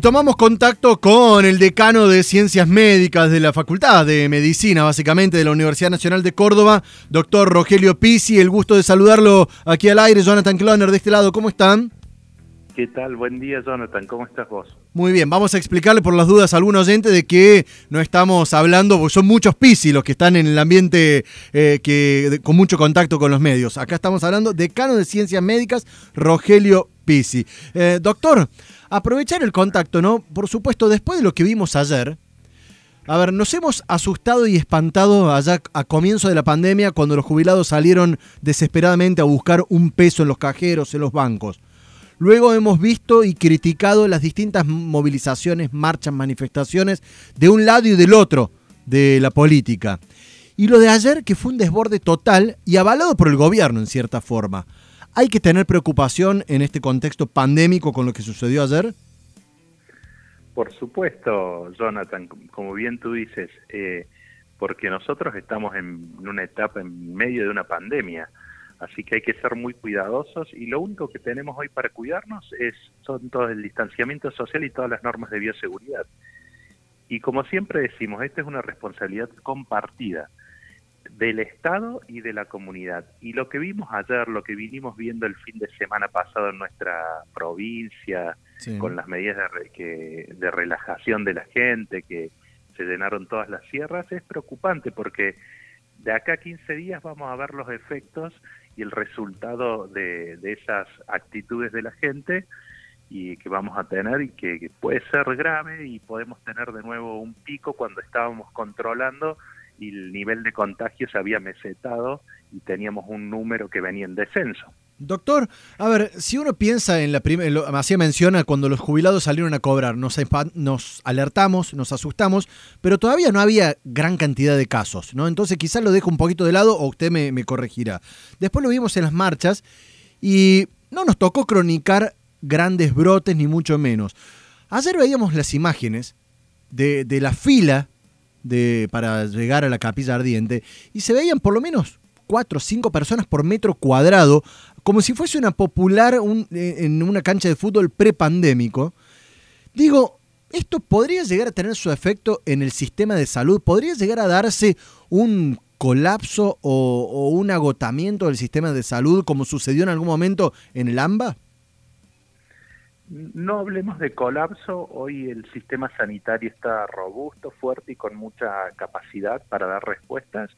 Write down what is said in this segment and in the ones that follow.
Y tomamos contacto con el decano de Ciencias Médicas de la Facultad de Medicina, básicamente de la Universidad Nacional de Córdoba, doctor Rogelio Pisi. El gusto de saludarlo aquí al aire, Jonathan Cloner, de este lado. ¿Cómo están? ¿Qué tal? Buen día, Jonathan. ¿Cómo estás vos? Muy bien, vamos a explicarle por las dudas a algún oyente de que no estamos hablando, porque son muchos Pisi los que están en el ambiente eh, que, con mucho contacto con los medios. Acá estamos hablando decano de Ciencias Médicas, Rogelio Eh, doctor, aprovechar el contacto, ¿no? Por supuesto, después de lo que vimos ayer, a ver, nos hemos asustado y espantado allá a comienzo de la pandemia cuando los jubilados salieron desesperadamente a buscar un peso en los cajeros, en los bancos. Luego hemos visto y criticado las distintas movilizaciones, marchas, manifestaciones de un lado y del otro de la política. Y lo de ayer, que fue un desborde total y avalado por el gobierno en cierta forma. ¿Hay que tener preocupación en este contexto pandémico con lo que sucedió ayer? Por supuesto, Jonathan, como bien tú dices, eh, porque nosotros estamos en una etapa en medio de una pandemia Así que hay que ser muy cuidadosos y lo único que tenemos hoy para cuidarnos es son todo el distanciamiento social y todas las normas de bioseguridad. Y como siempre decimos, esta es una responsabilidad compartida del Estado y de la comunidad. Y lo que vimos ayer, lo que vinimos viendo el fin de semana pasado en nuestra provincia, con las medidas de, de relajación de la gente, que se llenaron todas las sierras, es preocupante porque de acá a 15 días vamos a ver los efectos y el resultado de, esas actitudes de la gente y que vamos a tener y que, puede ser grave y podemos tener de nuevo un pico cuando estábamos controlando y el nivel de contagio se había mesetado y teníamos un número que venía en descenso. Doctor, a ver, si uno piensa en la primera, hacía menciona cuando los jubilados salieron a cobrar, nos, alertamos, nos asustamos, pero todavía no había gran cantidad de casos, ¿no? Entonces quizás lo dejo un poquito de lado o usted me, corregirá. Después lo vimos en las marchas y no nos tocó cronicar grandes brotes ni mucho menos. Ayer veíamos las imágenes de, de la fila de, para llegar a la capilla ardiente y se veían por lo menos cuatro o cinco personas por metro cuadrado, como si fuese una popular eh, en una cancha de fútbol prepandémico. Digo, ¿esto podría llegar a tener su efecto en el sistema de salud? ¿Podría llegar a darse un colapso o, o un agotamiento del sistema de salud como sucedió en algún momento en el AMBA? No hablemos de colapso, hoy el sistema sanitario está robusto, fuerte y con mucha capacidad para dar respuestas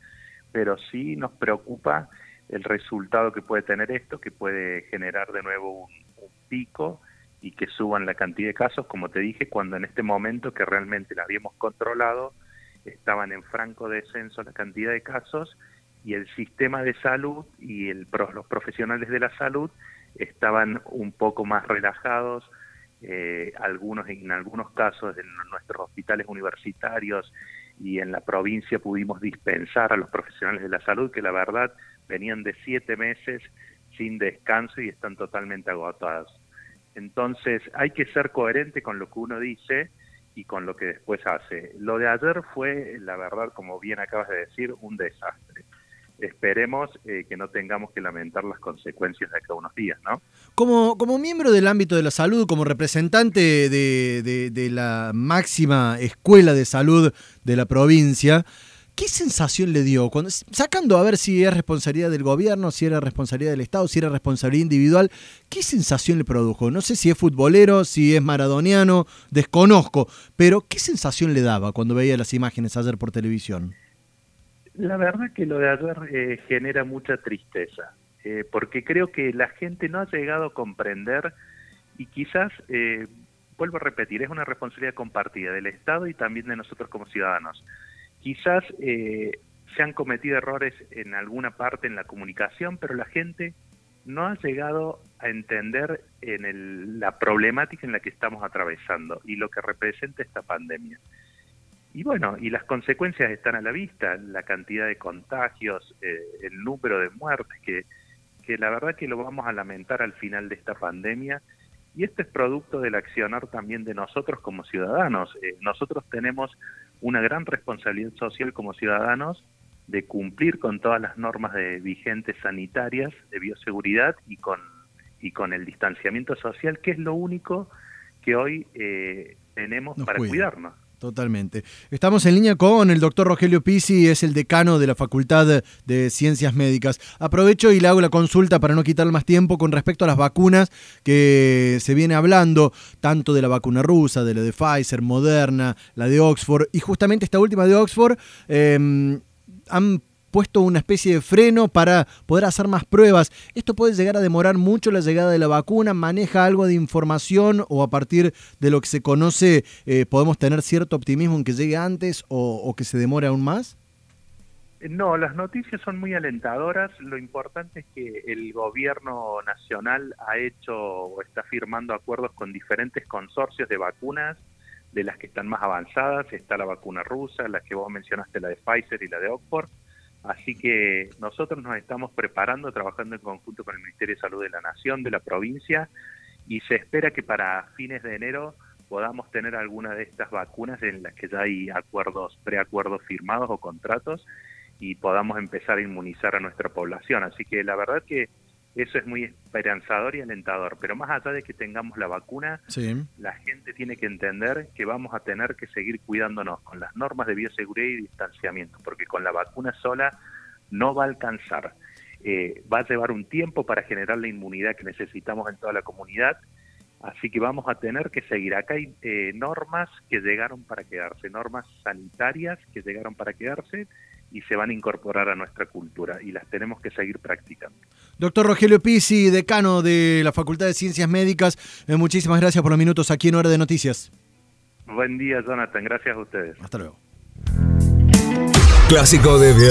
pero sí nos preocupa el resultado que puede tener esto, que puede generar de nuevo un, pico y que suban la cantidad de casos, como te dije, cuando en este momento que realmente la habíamos controlado, estaban en franco descenso la cantidad de casos y el sistema de salud y el, los profesionales de la salud estaban un poco más relajados, eh, algunos en algunos casos en nuestros hospitales universitarios y en la provincia pudimos dispensar a los profesionales de la salud que la verdad venían de siete meses sin descanso y están totalmente agotados. Entonces hay que ser coherente con lo que uno dice y con lo que después hace. Lo de ayer fue, la verdad, como bien acabas de decir, un desastre esperemos eh, que no tengamos que lamentar las consecuencias de acá unos días, ¿no? Como, como miembro del ámbito de la salud, como representante de, de, la máxima escuela de salud de la provincia, ¿qué sensación le dio? Sacando a ver si es responsabilidad del gobierno, si era responsabilidad del Estado, si era responsabilidad individual, ¿qué sensación le produjo? No sé si es futbolero, si es maradoniano, desconozco, pero ¿qué sensación le daba cuando veía las imágenes ayer por televisión? La verdad que lo de ayer eh, genera mucha tristeza, eh, porque creo que la gente no ha llegado a comprender y quizás, eh, vuelvo a repetir, es una responsabilidad compartida del Estado y también de nosotros como ciudadanos. Quizás se han cometido errores en alguna parte en la comunicación, pero la gente no ha llegado a entender en la problemática en la que estamos atravesando y lo que representa esta pandemia. Y bueno, y las consecuencias están a la vista, la cantidad de contagios, eh, el número de muertes, que, que la verdad que lo vamos a lamentar al final de esta pandemia. Y esto es producto del accionar también de nosotros como ciudadanos. Eh, nosotros tenemos una gran responsabilidad social como ciudadanos de cumplir con todas las normas de vigentes sanitarias, de bioseguridad y con, y con el distanciamiento social, que es lo único que hoy eh, tenemos para cuidarnos. Totalmente. Estamos en línea con el doctor Rogelio Pisi, es el decano de la Facultad de Ciencias Médicas. Aprovecho y le hago la consulta para no quitar más tiempo con respecto a las vacunas que se viene hablando, tanto de la vacuna rusa, de la de Pfizer, Moderna, la de Oxford, y justamente esta última de Oxford eh, han puesto una especie de freno para poder hacer más pruebas. ¿Esto puede llegar a demorar mucho la llegada de la vacuna? ¿Maneja algo de información o a partir de lo que se conoce eh, podemos tener cierto optimismo en que llegue antes o, que se demore aún más? No, las noticias son muy alentadoras. Lo importante es que el gobierno nacional ha hecho o está firmando acuerdos con diferentes consorcios de vacunas, de las que están más avanzadas. Está la vacuna rusa, la que vos mencionaste, la de Pfizer y la de Oxford. Así que nosotros nos estamos preparando, trabajando en conjunto con el Ministerio de Salud de la Nación, de la provincia, y se espera que para fines de enero podamos tener alguna de estas vacunas en las que ya hay acuerdos, preacuerdos firmados o contratos y podamos empezar a inmunizar a nuestra población. Así que la verdad que eso es muy esperanzador y alentador. Pero más allá de que tengamos la vacuna, la gente tiene que entender que vamos a tener que seguir cuidándonos con las normas de bioseguridad y distanciamiento, porque con la vacuna sola no va a alcanzar. Eh, va a llevar un tiempo para generar la inmunidad que necesitamos en toda la comunidad. Así que vamos a tener que seguir. Acá hay eh, normas que llegaron para quedarse, normas sanitarias que llegaron para quedarse y se van a incorporar a nuestra cultura y las tenemos que seguir practicando. Doctor Rogelio Pisi, decano de la Facultad de Ciencias Médicas, eh, muchísimas gracias por los minutos aquí en Hora de Noticias. Buen día, Jonathan. Gracias a ustedes. Hasta luego. Clásico de